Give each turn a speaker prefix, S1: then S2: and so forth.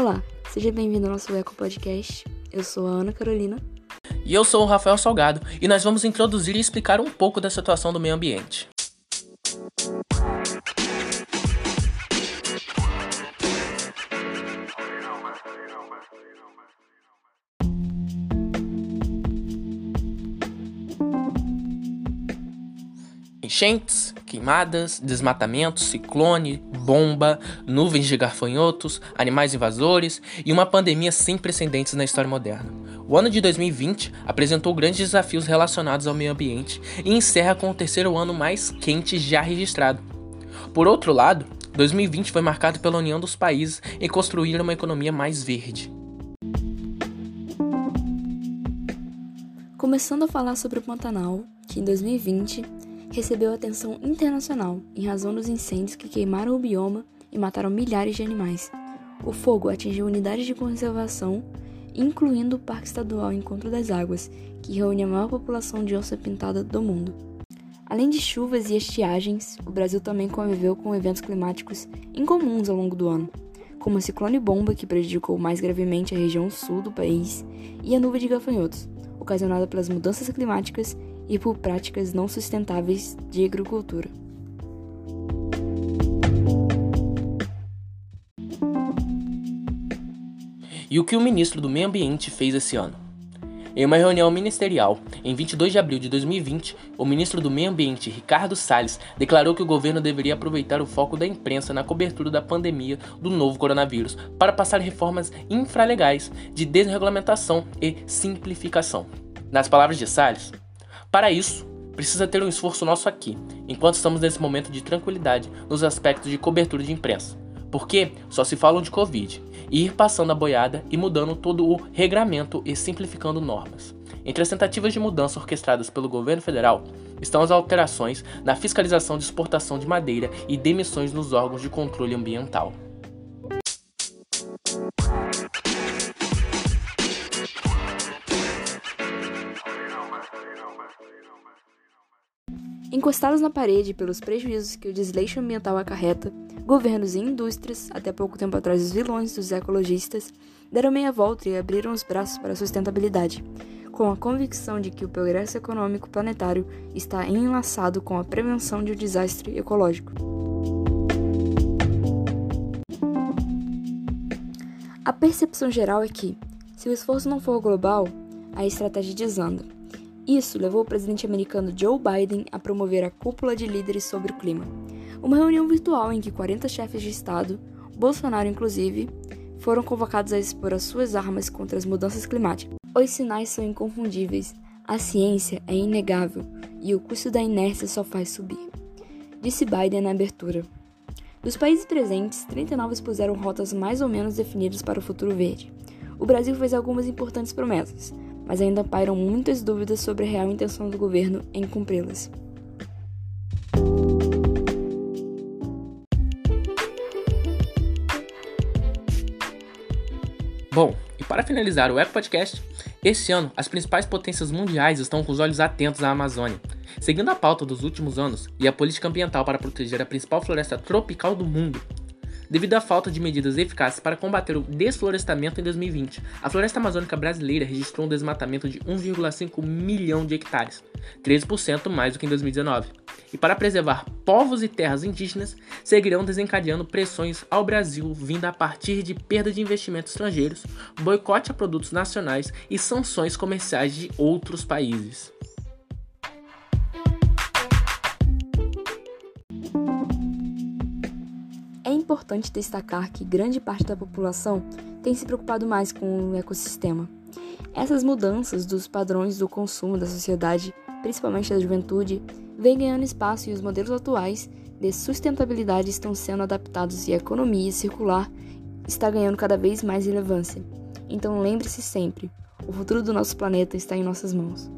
S1: Olá, seja bem-vindo ao nosso Eco Podcast. Eu sou a Ana Carolina.
S2: E eu sou o Rafael Salgado, e nós vamos introduzir e explicar um pouco da situação do meio ambiente. Enchentes, queimadas, desmatamento, ciclone, bomba, nuvens de garfanhotos, animais invasores e uma pandemia sem precedentes na história moderna. O ano de 2020 apresentou grandes desafios relacionados ao meio ambiente e encerra com o terceiro ano mais quente já registrado. Por outro lado, 2020 foi marcado pela união dos países em construir uma economia mais verde.
S1: Começando a falar sobre o Pantanal, que em 2020 recebeu atenção internacional em razão dos incêndios que queimaram o bioma e mataram milhares de animais. O fogo atingiu unidades de conservação, incluindo o Parque Estadual Encontro das Águas, que reúne a maior população de onça pintada do mundo. Além de chuvas e estiagens, o Brasil também conviveu com eventos climáticos incomuns ao longo do ano, como o ciclone bomba, que prejudicou mais gravemente a região sul do país, e a nuvem de gafanhotos, ocasionada pelas mudanças climáticas e por práticas não sustentáveis de agricultura.
S2: E o que o ministro do Meio Ambiente fez esse ano? Em uma reunião ministerial, em 22 de abril de 2020, o ministro do Meio Ambiente, Ricardo Salles, declarou que o governo deveria aproveitar o foco da imprensa na cobertura da pandemia do novo coronavírus para passar reformas infralegais de desregulamentação e simplificação. Nas palavras de Salles, para isso, precisa ter um esforço nosso aqui, enquanto estamos nesse momento de tranquilidade nos aspectos de cobertura de imprensa. Porque só se falam de Covid, e ir passando a boiada e mudando todo o regramento e simplificando normas. Entre as tentativas de mudança orquestradas pelo governo federal estão as alterações na fiscalização de exportação de madeira e demissões nos órgãos de controle ambiental.
S1: Encostados na parede pelos prejuízos que o desleixo ambiental acarreta, governos e indústrias, até pouco tempo atrás os vilões dos ecologistas, deram meia volta e abriram os braços para a sustentabilidade, com a convicção de que o progresso econômico planetário está enlaçado com a prevenção de um desastre ecológico. A percepção geral é que, se o esforço não for global, a estratégia desanda. Isso levou o presidente americano Joe Biden a promover a Cúpula de Líderes sobre o Clima, uma reunião virtual em que 40 chefes de Estado, Bolsonaro inclusive, foram convocados a expor as suas armas contra as mudanças climáticas. Os sinais são inconfundíveis, a ciência é inegável e o custo da inércia só faz subir. Disse Biden na abertura. Dos países presentes, 39 expuseram rotas mais ou menos definidas para o futuro verde. O Brasil fez algumas importantes promessas, mas ainda pairam muitas dúvidas sobre a real intenção do governo em cumpri-las.
S2: Bom, e para finalizar o Eco Podcast, esse ano as principais potências mundiais estão com os olhos atentos à Amazônia. Seguindo a pauta dos últimos anos e a política ambiental para proteger a principal floresta tropical do mundo, devido à falta de medidas eficazes para combater o desflorestamento em 2020. A floresta amazônica brasileira registrou um desmatamento de 1,5 milhão de hectares, 13% mais do que em 2019. E para preservar povos e terras indígenas, seguirão desencadeando pressões ao Brasil vinda a partir de perda de investimentos estrangeiros, boicote a produtos nacionais e sanções comerciais de outros países.
S1: Importante destacar que grande parte da população tem se preocupado mais com o ecossistema. Essas mudanças dos padrões do consumo da sociedade, principalmente da juventude, vêm ganhando espaço e os modelos atuais de sustentabilidade estão sendo adaptados e a economia circular está ganhando cada vez mais relevância. Então lembre-se sempre, o futuro do nosso planeta está em nossas mãos.